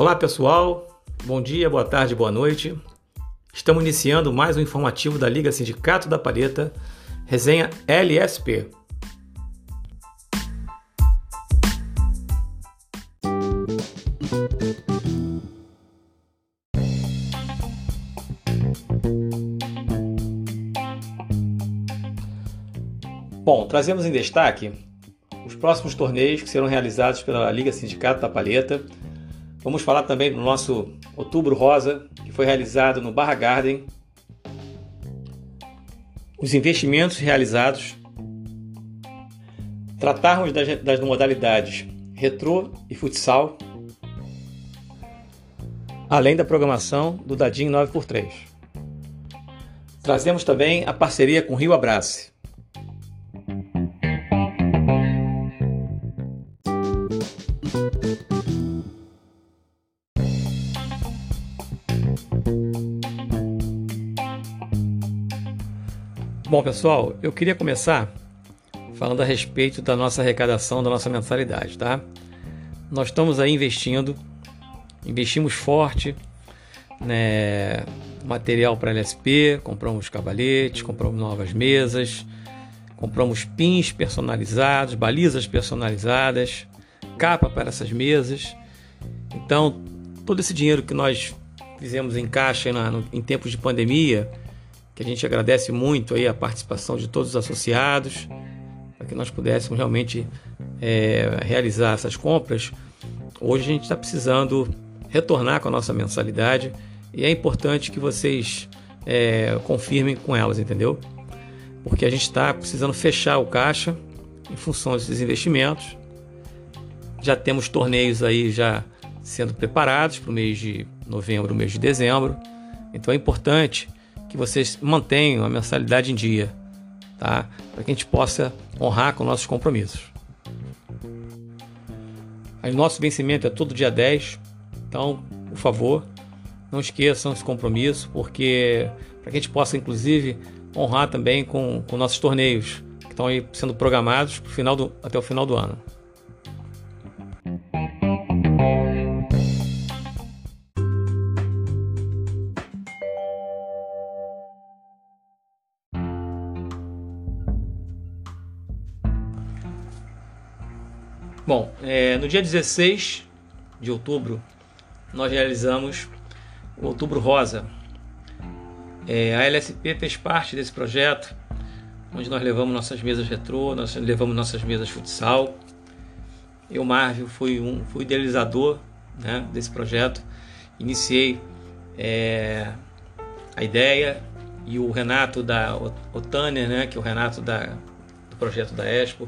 Olá pessoal, bom dia, boa tarde, boa noite. Estamos iniciando mais um informativo da Liga Sindicato da Palheta, resenha LSP. Bom, trazemos em destaque os próximos torneios que serão realizados pela Liga Sindicato da Palheta. Vamos falar também do nosso Outubro Rosa, que foi realizado no Barra Garden. Os investimentos realizados. Tratarmos das, das modalidades retrô e futsal, além da programação do Dadinho 9x3. Trazemos também a parceria com Rio Abrace. Bom, pessoal, eu queria começar falando a respeito da nossa arrecadação, da nossa mensalidade, tá? Nós estamos aí investindo, investimos forte, né? Material para LSP, compramos cavaletes, compramos novas mesas, compramos pins personalizados, balizas personalizadas, capa para essas mesas. Então, todo esse dinheiro que nós fizemos em caixa em tempos de pandemia, que a gente agradece muito aí a participação de todos os associados, para que nós pudéssemos realmente é, realizar essas compras. Hoje a gente está precisando retornar com a nossa mensalidade e é importante que vocês é, confirmem com elas, entendeu? Porque a gente está precisando fechar o caixa em função desses investimentos. Já temos torneios aí já sendo preparados para o mês de novembro, mês de dezembro. Então é importante que vocês mantenham a mensalidade em dia, tá? Para que a gente possa honrar com nossos compromissos. O nosso vencimento é todo dia 10, então, por favor, não esqueçam esse compromisso, porque para que a gente possa, inclusive, honrar também com, com nossos torneios que estão aí sendo programados final do, até o final do ano. No dia 16 de outubro, nós realizamos o Outubro Rosa. É, a LSP fez parte desse projeto, onde nós levamos nossas mesas retrô, nós levamos nossas mesas futsal. Eu, Marvel, fui um fui idealizador né, desse projeto. Iniciei é, a ideia e o Renato da Otânia, né, que é o Renato da, do projeto da Expo,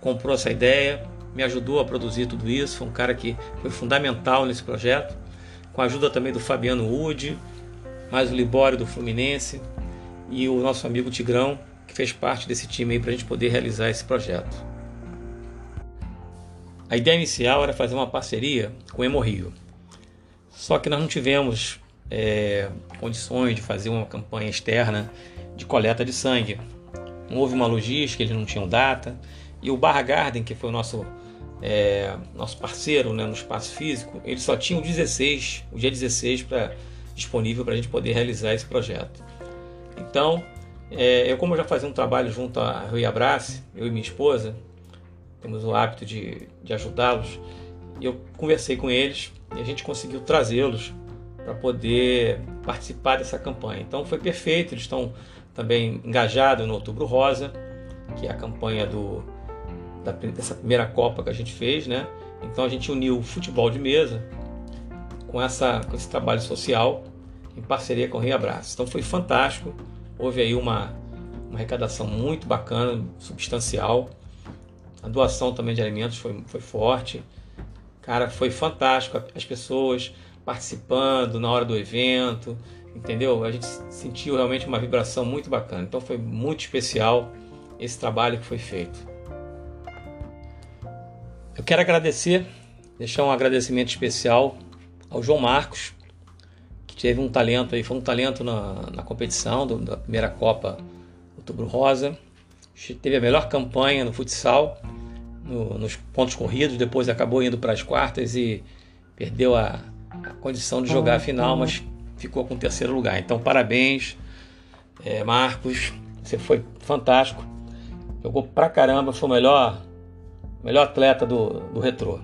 comprou essa ideia me ajudou a produzir tudo isso, foi um cara que foi fundamental nesse projeto, com a ajuda também do Fabiano Wood, mais o Libório do Fluminense e o nosso amigo Tigrão, que fez parte desse time aí para a gente poder realizar esse projeto. A ideia inicial era fazer uma parceria com o Hemorrio, só que nós não tivemos é, condições de fazer uma campanha externa de coleta de sangue. Não houve uma logística, eles não tinham data. E o Barra Garden, que foi o nosso é, nosso parceiro né, no espaço físico, ele só tinha o 16, o dia 16 para disponível para a gente poder realizar esse projeto. Então, é, eu como eu já fazia um trabalho junto a Rui Abrace, eu e minha esposa, temos o hábito de, de ajudá-los, eu conversei com eles e a gente conseguiu trazê-los para poder participar dessa campanha. Então foi perfeito, eles estão também engajados no Outubro Rosa, que é a campanha do da, dessa primeira Copa que a gente fez, né? Então a gente uniu o futebol de mesa com, essa, com esse trabalho social em parceria com o Rio Abraço. Então foi fantástico, houve aí uma, uma arrecadação muito bacana, substancial. A doação também de alimentos foi, foi forte. Cara, foi fantástico. As pessoas participando na hora do evento, entendeu? A gente sentiu realmente uma vibração muito bacana. Então foi muito especial esse trabalho que foi feito. Eu quero agradecer, deixar um agradecimento especial ao João Marcos, que teve um talento aí, foi um talento na, na competição do, da primeira Copa Outubro Rosa. Teve a melhor campanha no futsal, no, nos pontos corridos, depois acabou indo para as quartas e perdeu a, a condição de jogar a final, mas ficou com o terceiro lugar. Então, parabéns, é, Marcos. Você foi fantástico. Jogou pra caramba, foi o melhor, melhor atleta do, do retrô.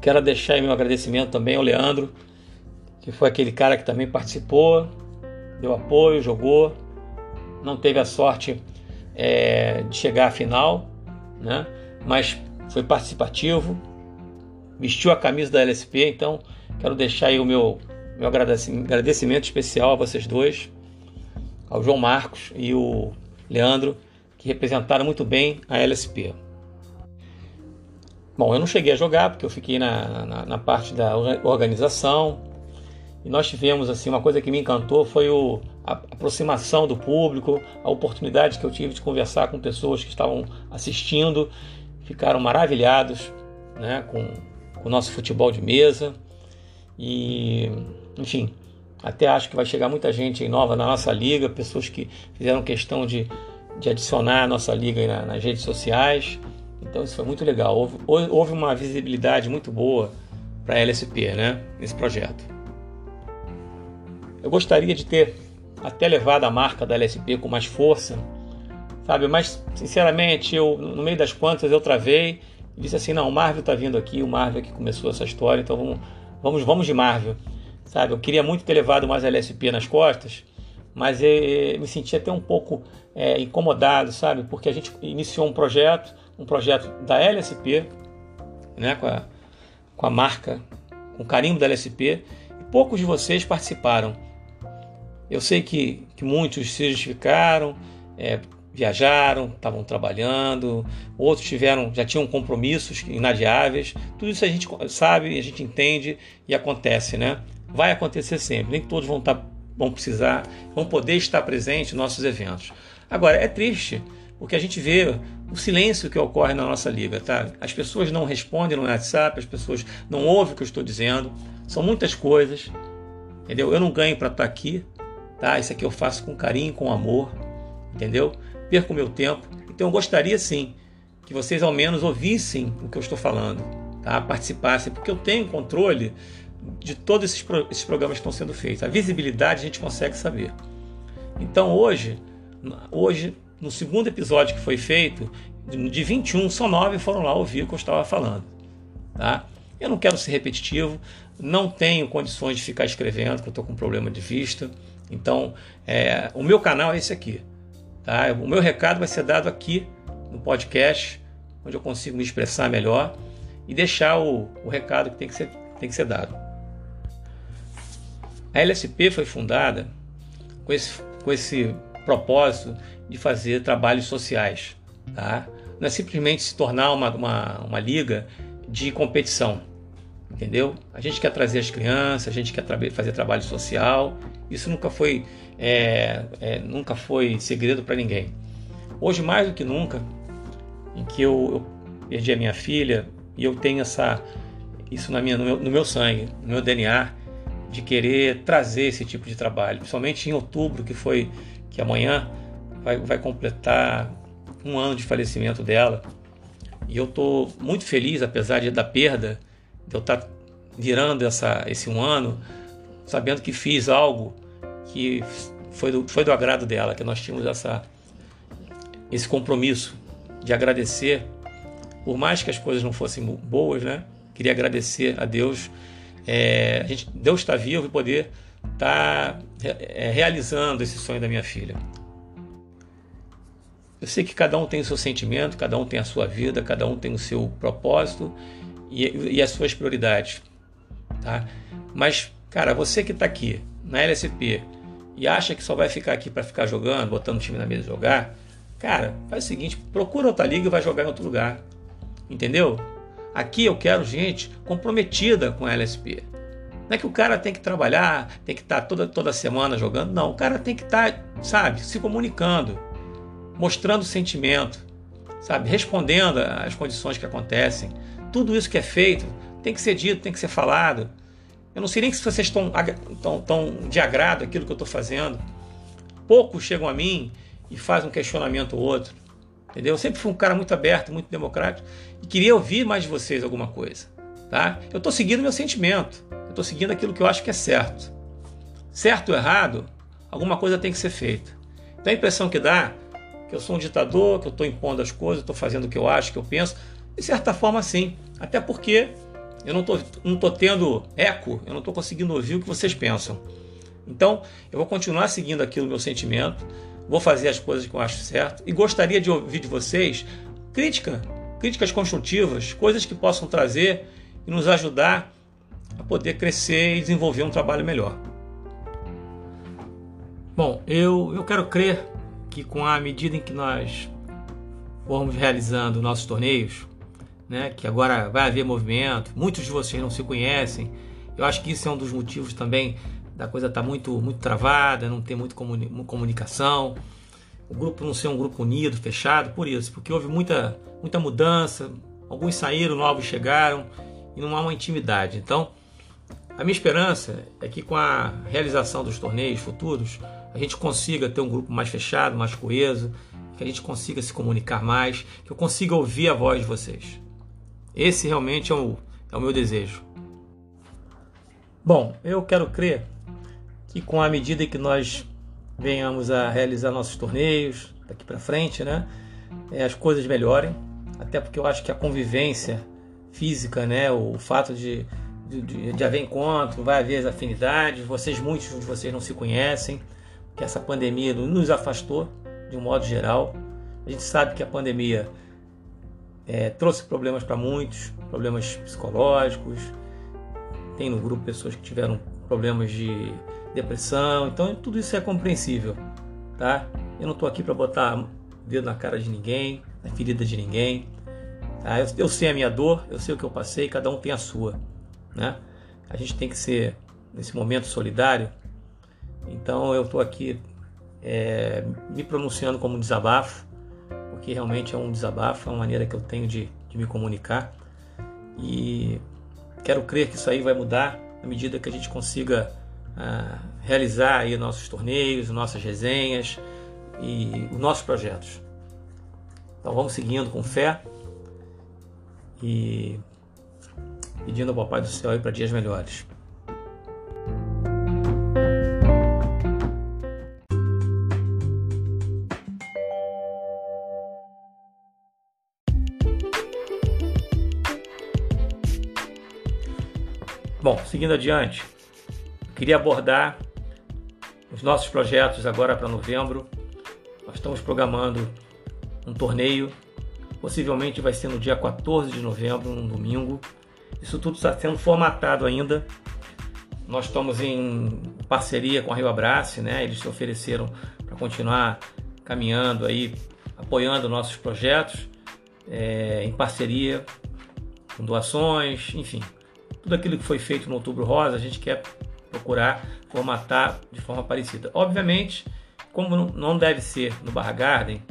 Quero deixar meu agradecimento também ao Leandro, que foi aquele cara que também participou, deu apoio, jogou, não teve a sorte é, de chegar à final, né? mas foi participativo, vestiu a camisa da LSP, então quero deixar aí o meu, meu agradecimento especial a vocês dois, ao João Marcos e o Leandro, que representaram muito bem a LSP. Bom, eu não cheguei a jogar porque eu fiquei na, na, na parte da organização, e nós tivemos assim uma coisa que me encantou foi o, a aproximação do público, a oportunidade que eu tive de conversar com pessoas que estavam assistindo, ficaram maravilhados né, com, com o nosso futebol de mesa e enfim até acho que vai chegar muita gente nova na nossa liga, pessoas que fizeram questão de, de adicionar a nossa liga na, nas redes sociais. Então isso foi muito legal. Houve, houve uma visibilidade muito boa para a LSP, né, nesse projeto. Eu gostaria de ter até levado a marca da LSP com mais força, sabe? Mas, sinceramente, eu no meio das contas eu travei e disse assim: não, o Marvel está vindo aqui, o Marvel é que começou essa história, então vamos, vamos, vamos de Marvel, sabe? Eu queria muito ter levado mais LSP nas costas, mas eu, eu me senti até um pouco é, incomodado, sabe? Porque a gente iniciou um projeto, um projeto da LSP, né? Com a, com a marca, com o carimbo da LSP, e poucos de vocês participaram. Eu sei que, que muitos se justificaram, é, viajaram, estavam trabalhando, outros tiveram, já tinham compromissos inadiáveis. Tudo isso a gente sabe, a gente entende e acontece, né? Vai acontecer sempre. Nem todos vão, estar, tá, vão precisar, vão poder estar presentes em nossos eventos. Agora, é triste porque a gente vê o silêncio que ocorre na nossa liga, tá? As pessoas não respondem no WhatsApp, as pessoas não ouvem o que eu estou dizendo. São muitas coisas, entendeu? Eu não ganho para estar aqui, tá? Isso aqui eu faço com carinho, com amor, entendeu? Perco meu tempo. Então eu gostaria sim que vocês ao menos ouvissem o que eu estou falando, tá? Participassem, porque eu tenho controle de todos esses, pro esses programas que estão sendo feitos. A visibilidade a gente consegue saber. Então hoje, hoje no segundo episódio que foi feito, de 21, só 9 foram lá ouvir o que eu estava falando, tá? Eu não quero ser repetitivo, não tenho condições de ficar escrevendo, porque eu estou com problema de vista. Então, é, o meu canal é esse aqui. Tá? O meu recado vai ser dado aqui no podcast, onde eu consigo me expressar melhor e deixar o, o recado que tem que, ser, tem que ser dado. A LSP foi fundada com esse, com esse propósito de fazer trabalhos sociais. Tá? Não é simplesmente se tornar uma, uma, uma liga de competição entendeu? A gente quer trazer as crianças, a gente quer tra fazer trabalho social. Isso nunca foi, é, é, nunca foi segredo para ninguém. Hoje mais do que nunca, em que eu, eu, perdi a minha filha e eu tenho essa, isso na minha, no meu, no meu sangue, no meu DNA, de querer trazer esse tipo de trabalho, principalmente em outubro, que foi que amanhã vai, vai completar um ano de falecimento dela. E eu estou muito feliz, apesar de, da perda, de eu estar tá virando essa, esse um ano, sabendo que fiz algo que foi do, foi do agrado dela, que nós tínhamos essa, esse compromisso de agradecer, por mais que as coisas não fossem boas, né? Queria agradecer a Deus. É, a gente, Deus está vivo e poder estar tá, é, realizando esse sonho da minha filha. Eu sei que cada um tem o seu sentimento, cada um tem a sua vida, cada um tem o seu propósito e, e as suas prioridades. Tá? Mas, cara, você que está aqui na LSP e acha que só vai ficar aqui para ficar jogando, botando o time na mesa jogar, cara, faz o seguinte: procura outra liga e vai jogar em outro lugar. Entendeu? Aqui eu quero gente comprometida com a LSP. Não é que o cara tem que trabalhar, tem que estar tá toda, toda semana jogando. Não, o cara tem que estar, tá, sabe, se comunicando, mostrando sentimento, sabe, respondendo às condições que acontecem. Tudo isso que é feito tem que ser dito, tem que ser falado. Eu não sei nem se vocês estão, estão, estão de agrado aquilo que eu estou fazendo. Poucos chegam a mim e fazem um questionamento ou outro. Entendeu? Eu sempre fui um cara muito aberto, muito democrático e queria ouvir mais de vocês alguma coisa. Tá? Eu estou seguindo meu sentimento, eu estou seguindo aquilo que eu acho que é certo. Certo ou errado, alguma coisa tem que ser feita. Então a impressão que dá que eu sou um ditador, que eu estou impondo as coisas, estou fazendo o que eu acho, que eu penso, de certa forma sim. Até porque eu não estou não tô tendo eco, eu não estou conseguindo ouvir o que vocês pensam. Então, eu vou continuar seguindo aquilo meu sentimento, vou fazer as coisas que eu acho certo e gostaria de ouvir de vocês crítica, críticas construtivas, coisas que possam trazer e nos ajudar a poder crescer e desenvolver um trabalho melhor. Bom, eu, eu quero crer que com a medida em que nós formos realizando nossos torneios, né, que agora vai haver movimento, muitos de vocês não se conhecem, eu acho que isso é um dos motivos também da coisa estar tá muito, muito travada, não ter muita comuni comunicação, o grupo não ser um grupo unido, fechado, por isso, porque houve muita, muita mudança, alguns saíram, novos chegaram e não há uma intimidade. Então, a minha esperança é que com a realização dos torneios futuros, a gente consiga ter um grupo mais fechado, mais coeso, que a gente consiga se comunicar mais, que eu consiga ouvir a voz de vocês. Esse realmente é o, é o meu desejo. Bom, eu quero crer que com a medida que nós venhamos a realizar nossos torneios daqui para frente, né, é, as coisas melhorem, até porque eu acho que a convivência física, né, o fato de, de, de haver encontro, vai haver afinidades, vocês, muitos de vocês não se conhecem, que essa pandemia nos afastou de um modo geral. A gente sabe que a pandemia é, trouxe problemas para muitos, problemas psicológicos. Tem no grupo pessoas que tiveram problemas de depressão, então tudo isso é compreensível, tá? Eu não estou aqui para botar dedo na cara de ninguém, na ferida de ninguém. Tá? Eu, eu, sei a minha dor, eu sei o que eu passei, cada um tem a sua, né? A gente tem que ser nesse momento solidário. Então eu estou aqui é, me pronunciando como um desabafo, porque realmente é um desabafo, é uma maneira que eu tenho de, de me comunicar e quero crer que isso aí vai mudar à medida que a gente consiga realizar aí nossos torneios, nossas resenhas e os nossos projetos. Então vamos seguindo com fé e pedindo ao Papai do Céu para dias melhores. Bom, seguindo adiante, Queria abordar os nossos projetos agora para novembro. Nós estamos programando um torneio, possivelmente vai ser no dia 14 de novembro, um domingo. Isso tudo está sendo formatado ainda. Nós estamos em parceria com a Rio Abrace, né? Eles se ofereceram para continuar caminhando aí, apoiando nossos projetos é, em parceria, com doações, enfim, tudo aquilo que foi feito no Outubro Rosa, a gente quer procurar formatar de forma parecida. Obviamente, como não deve ser no Bar Garden,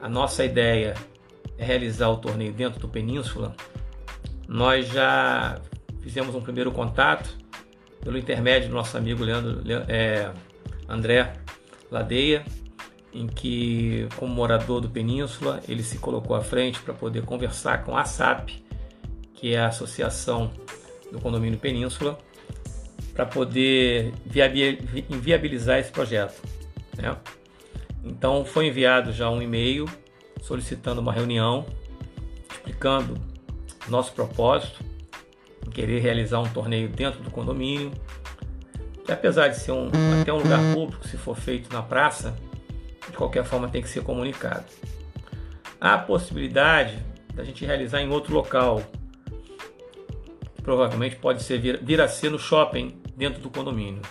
a nossa ideia é realizar o torneio dentro do Península. Nós já fizemos um primeiro contato pelo intermédio do nosso amigo Leandro, é, André Ladeia, em que, como morador do Península, ele se colocou à frente para poder conversar com a SAP, que é a Associação do Condomínio Península, para poder viabilizar esse projeto. Né? Então foi enviado já um e-mail solicitando uma reunião, explicando nosso propósito, querer realizar um torneio dentro do condomínio, que apesar de ser um, até um lugar público, se for feito na praça, de qualquer forma tem que ser comunicado. Há a possibilidade da gente realizar em outro local, provavelmente pode ser vir, vir a ser no shopping dentro do condomínio,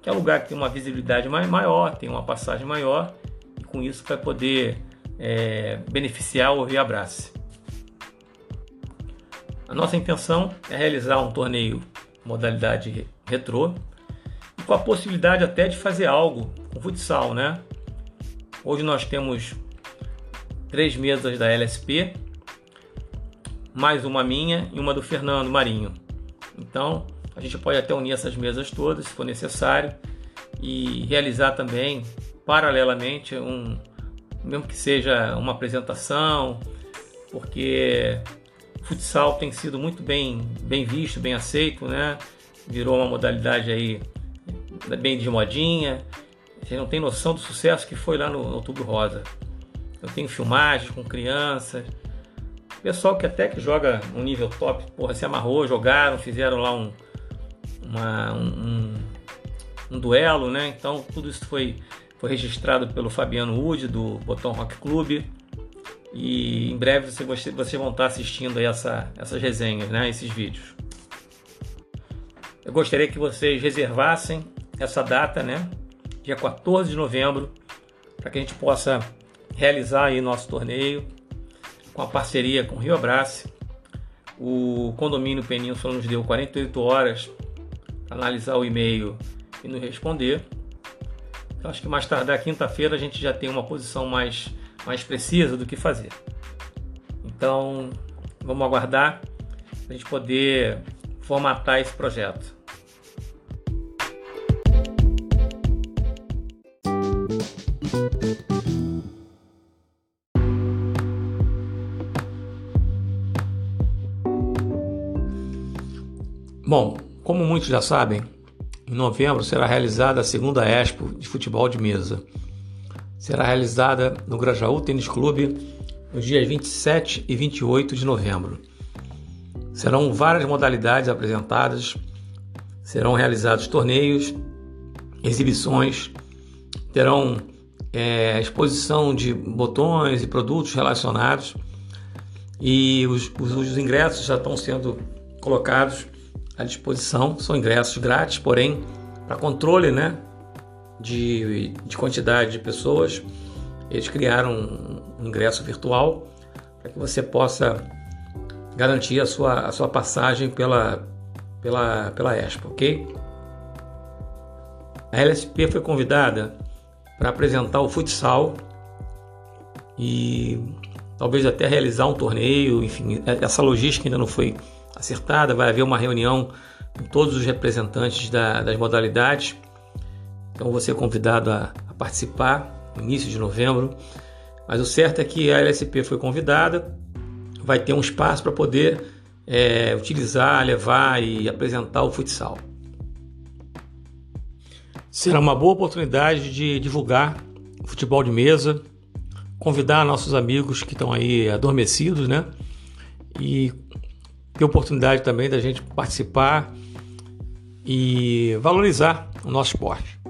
que é um lugar que tem uma visibilidade maior, tem uma passagem maior e com isso vai poder é, beneficiar o Rio Abrace. A nossa intenção é realizar um torneio modalidade retrô e com a possibilidade até de fazer algo com futsal, né? Hoje nós temos três mesas da LSP, mais uma minha e uma do Fernando Marinho. Então, a gente pode até unir essas mesas todas, se for necessário, e realizar também, paralelamente, um, mesmo que seja uma apresentação, porque o futsal tem sido muito bem, bem visto, bem aceito, né? Virou uma modalidade aí bem de modinha. Você não tem noção do sucesso que foi lá no Outubro Rosa. Eu tenho filmagens com crianças. Pessoal que até que joga um nível top, porra, se amarrou, jogaram, fizeram lá um, uma, um, um, duelo, né? Então tudo isso foi, foi registrado pelo Fabiano Wood do Botão Rock Club. E em breve vocês, vocês vão estar assistindo essa, essas resenhas, né? esses vídeos. Eu gostaria que vocês reservassem essa data, né? dia 14 de novembro, para que a gente possa realizar aí nosso torneio com a parceria com o Rio Abrace. O condomínio Península nos deu 48 horas para analisar o e-mail e nos responder. Eu acho que mais tardar quinta-feira a gente já tem uma posição mais mais precisa do que fazer. Então, vamos aguardar a gente poder formatar esse projeto. Bom, como muitos já sabem, em novembro será realizada a segunda Expo de futebol de mesa será realizada no Grajaú Tênis Clube nos dias 27 e 28 de novembro. Serão várias modalidades apresentadas, serão realizados torneios, exibições, terão é, exposição de botões e produtos relacionados e os, os, os ingressos já estão sendo colocados à disposição. São ingressos grátis, porém, para controle né, de, de quantidade de pessoas, eles criaram um ingresso virtual para que você possa garantir a sua, a sua passagem pela, pela, pela Expo, ok? A LSP foi convidada para apresentar o futsal e talvez até realizar um torneio, enfim, essa logística ainda não foi acertada, vai haver uma reunião com todos os representantes da, das modalidades então você é convidado a, a participar no início de novembro. Mas o certo é que a LSP foi convidada, vai ter um espaço para poder é, utilizar, levar e apresentar o futsal. Será uma boa oportunidade de divulgar o futebol de mesa, convidar nossos amigos que estão aí adormecidos, né? E ter oportunidade também da gente participar e valorizar o nosso esporte.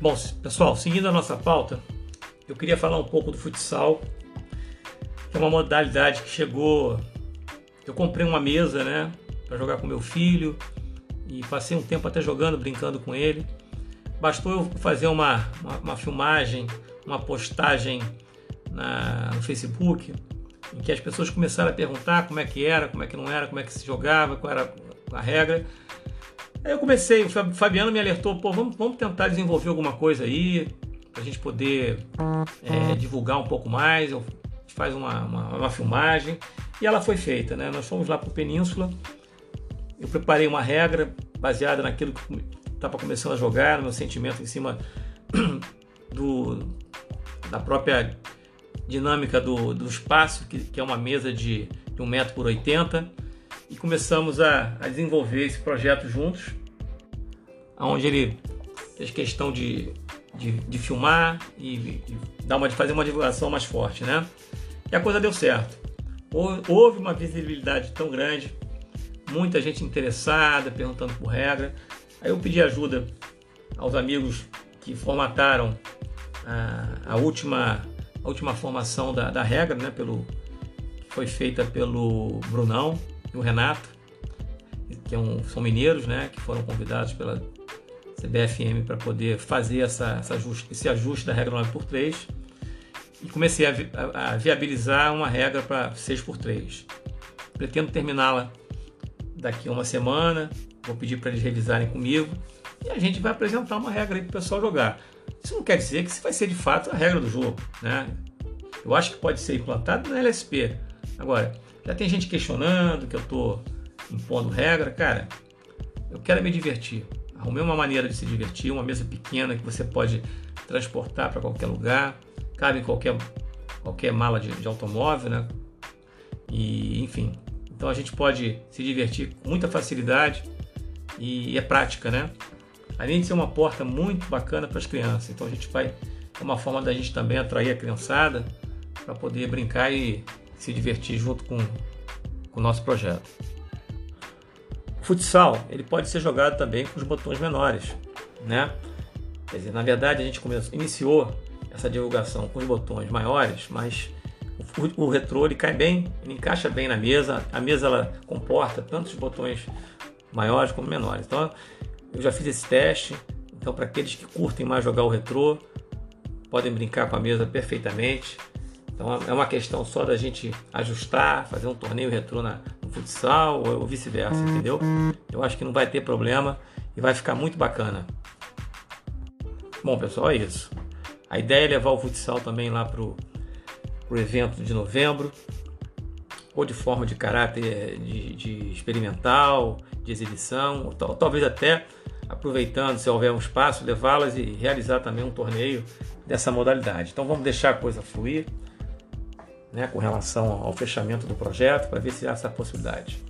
Bom, pessoal, seguindo a nossa pauta, eu queria falar um pouco do futsal, que é uma modalidade que chegou. Eu comprei uma mesa, né, para jogar com meu filho e passei um tempo até jogando, brincando com ele. Bastou eu fazer uma, uma, uma filmagem, uma postagem na, no Facebook, em que as pessoas começaram a perguntar como é que era, como é que não era, como é que se jogava, qual era a regra. Aí eu comecei, o Fabiano me alertou, pô, vamos, vamos tentar desenvolver alguma coisa aí, para a gente poder é, divulgar um pouco mais, eu faz uma, uma, uma, filmagem, e ela foi feita, né? Nós fomos lá para Península, eu preparei uma regra baseada naquilo que estava começando a jogar, no meu sentimento em cima do, da própria dinâmica do, do espaço, que, que é uma mesa de, de 1 metro por 80 e começamos a, a desenvolver esse projeto juntos, onde ele fez questão de, de, de filmar e, e, dar uma, de fazer uma divulgação mais forte, né? E a coisa deu certo. Houve uma visibilidade tão grande, muita gente interessada, perguntando por regra. Aí eu pedi ajuda aos amigos que formataram a, a última, a última formação da, da regra, né? Pelo, que foi feita pelo Brunão, e o Renato, que é um, são mineiros, né, que foram convidados pela CBFM para poder fazer essa, essa ajuste, esse ajuste da regra 9 por 3 e comecei a, vi, a, a viabilizar uma regra para 6 por 3 Pretendo terminá-la daqui a uma semana, vou pedir para eles revisarem comigo e a gente vai apresentar uma regra aí para o pessoal jogar. Isso não quer dizer que isso vai ser de fato a regra do jogo, né? Eu acho que pode ser implantado na LSP. Agora, já tem gente questionando que eu estou impondo regra, cara, eu quero me divertir. Arrumei uma maneira de se divertir, uma mesa pequena que você pode transportar para qualquer lugar, cabe em qualquer, qualquer mala de, de automóvel, né? E enfim, então a gente pode se divertir com muita facilidade e é prática, né? Além de ser uma porta muito bacana para as crianças, então a gente vai é uma forma da gente também atrair a criançada para poder brincar e se divertir junto com, com o nosso projeto. O futsal ele pode ser jogado também com os botões menores, né? Quer dizer, na verdade a gente começou, iniciou essa divulgação com os botões maiores, mas o, retrô ele cai bem, ele encaixa bem na mesa, a mesa ela comporta tanto os botões maiores como menores. Então eu já fiz esse teste, então para aqueles que curtem mais jogar o retrô, podem brincar com a mesa perfeitamente. Então é uma questão só da gente ajustar, fazer um torneio retrô na, no futsal ou, ou vice-versa, entendeu? Eu acho que não vai ter problema e vai ficar muito bacana. Bom, pessoal, é isso. A ideia é levar o futsal também lá para o evento de novembro, ou de forma de caráter de, de experimental, de exibição, ou, talvez até aproveitando, se houver um espaço, levá-las e realizar também um torneio dessa modalidade. Então vamos deixar a coisa fluir né, com relação ao fechamento do projeto para ver se há essa possibilidade.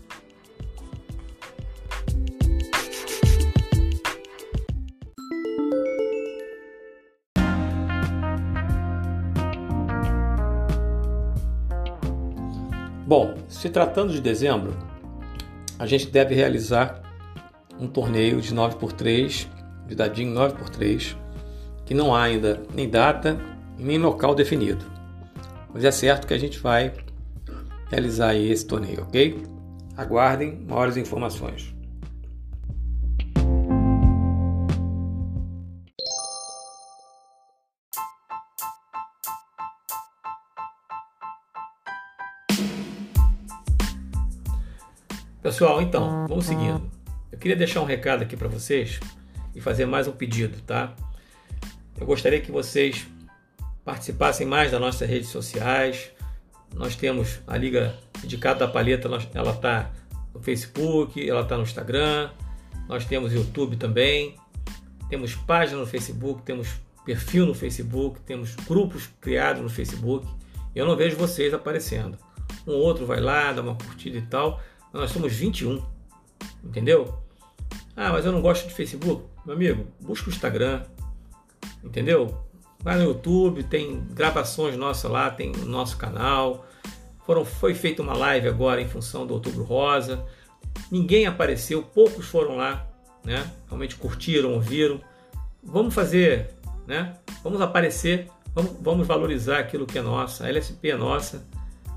Bom, se tratando de dezembro, a gente deve realizar um torneio de 9x3, de dadinho 9x3, que não há ainda nem data nem local definido. Mas é certo que a gente vai realizar esse torneio, ok? Aguardem maiores informações. Pessoal, então, vamos seguindo. Eu queria deixar um recado aqui para vocês e fazer mais um pedido, tá? Eu gostaria que vocês participassem mais das nossas redes sociais. Nós temos a Liga Dedicada da Paleta, ela está no Facebook, ela está no Instagram, nós temos YouTube também, temos página no Facebook, temos perfil no Facebook, temos grupos criados no Facebook. Eu não vejo vocês aparecendo. Um outro vai lá, dá uma curtida e tal. Nós somos 21, entendeu? Ah, mas eu não gosto de Facebook. Meu amigo, busca o Instagram, entendeu? Vai no YouTube, tem gravações nossas lá, tem o nosso canal. Foram, foi feita uma live agora em função do Outubro Rosa. Ninguém apareceu, poucos foram lá, né? Realmente curtiram, ouviram. Vamos fazer, né? Vamos aparecer, vamos, vamos valorizar aquilo que é nosso. A LSP é nossa.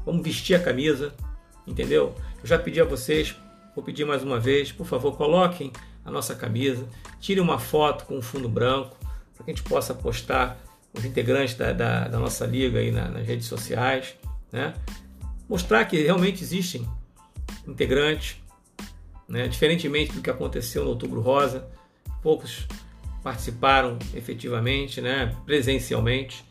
Vamos vestir a camisa, entendeu? Eu já pedi a vocês, vou pedir mais uma vez, por favor, coloquem a nossa camisa, tirem uma foto com um fundo branco, para que a gente possa postar os integrantes da, da, da nossa liga aí na, nas redes sociais, né? Mostrar que realmente existem integrantes, né? Diferentemente do que aconteceu no Outubro Rosa, poucos participaram efetivamente, né? Presencialmente.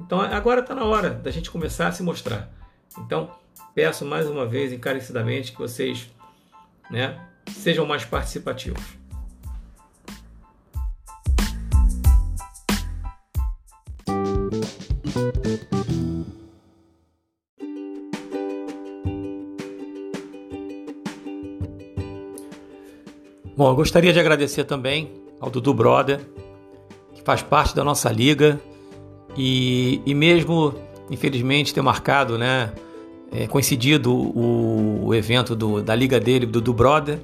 Então agora está na hora da gente começar a se mostrar. Então peço mais uma vez encarecidamente que vocês, né? Sejam mais participativos. Bom, eu gostaria de agradecer também ao Dudu Brother, que faz parte da nossa liga e, e mesmo, infelizmente, ter marcado, né, é, coincidido o, o evento do, da liga dele, do Dudu Brother.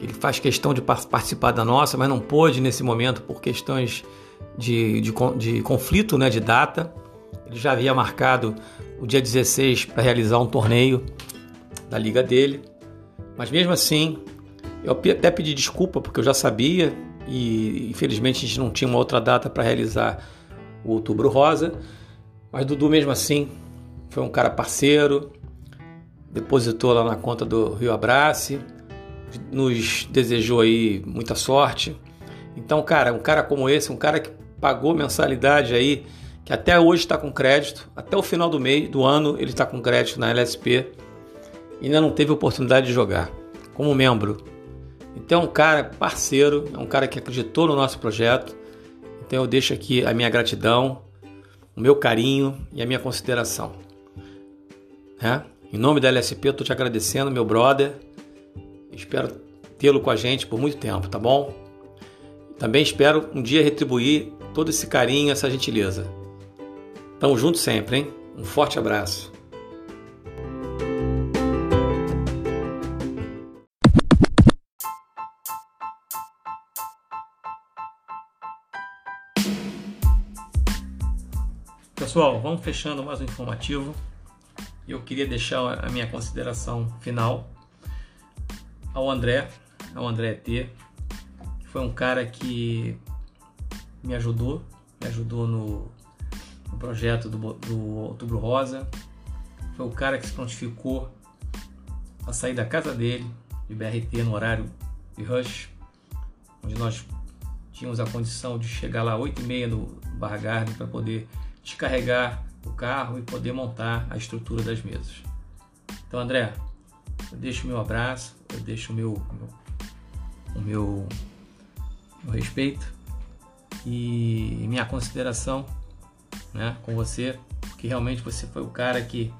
Ele faz questão de participar da nossa, mas não pôde nesse momento por questões de, de, de conflito né, de data. Ele já havia marcado o dia 16 para realizar um torneio da liga dele, mas mesmo assim eu até pedi desculpa porque eu já sabia e infelizmente a gente não tinha uma outra data para realizar o Outubro Rosa. Mas Dudu, mesmo assim, foi um cara parceiro, depositou lá na conta do Rio Abrace, nos desejou aí muita sorte. Então, cara, um cara como esse, um cara que pagou mensalidade aí, que até hoje está com crédito, até o final do mês, do ano, ele está com crédito na LSP, ainda não teve oportunidade de jogar como membro. Então é um cara parceiro, é um cara que acreditou no nosso projeto. Então eu deixo aqui a minha gratidão, o meu carinho e a minha consideração. Né? Em nome da LSP, eu estou te agradecendo, meu brother. Espero tê-lo com a gente por muito tempo, tá bom? Também espero um dia retribuir todo esse carinho, essa gentileza. Tamo junto sempre, hein? Um forte abraço. Pessoal, vamos fechando mais um informativo. Eu queria deixar a minha consideração final ao André, ao André T, que foi um cara que me ajudou, me ajudou no, no projeto do, do Outubro Rosa. Foi o cara que se prontificou a sair da casa dele, de BRT, no horário de rush, onde nós tínhamos a condição de chegar lá às 8h30 no Bar Garden para poder descarregar o carro e poder montar a estrutura das mesas. Então, André, eu deixo o meu abraço, eu deixo o meu, o meu, meu respeito e minha consideração né, com você, porque realmente você foi o cara que,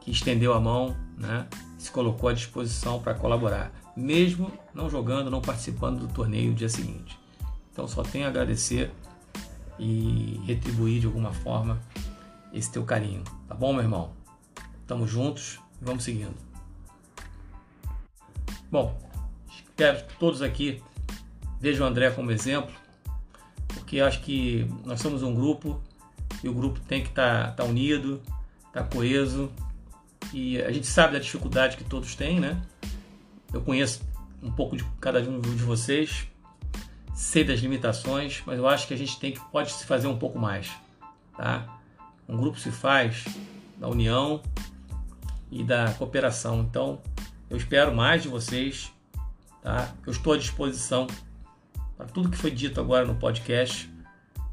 que estendeu a mão, né, se colocou à disposição para colaborar, mesmo não jogando, não participando do torneio no dia seguinte. Então só tenho a agradecer e retribuir de alguma forma esse teu carinho, tá bom, meu irmão? Tamo juntos e vamos seguindo. Bom, espero que todos aqui vejam o André como exemplo, porque acho que nós somos um grupo e o grupo tem que estar tá, tá unido, estar tá coeso e a gente sabe da dificuldade que todos têm, né? Eu conheço um pouco de cada um de vocês, sei das limitações, mas eu acho que a gente tem que pode se fazer um pouco mais, tá? Um grupo se faz da união e da cooperação. Então, eu espero mais de vocês, tá? Eu estou à disposição para tudo que foi dito agora no podcast,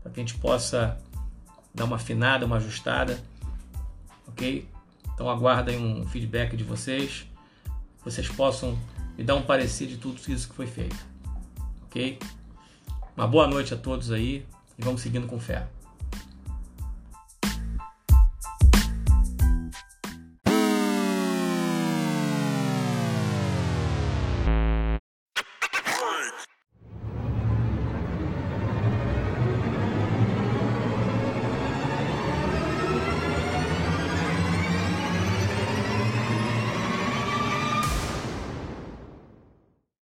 para que a gente possa dar uma afinada, uma ajustada, ok? Então aguardem um feedback de vocês, vocês possam me dar um parecer de tudo isso que foi feito, ok? Uma boa noite a todos aí e vamos seguindo com fé.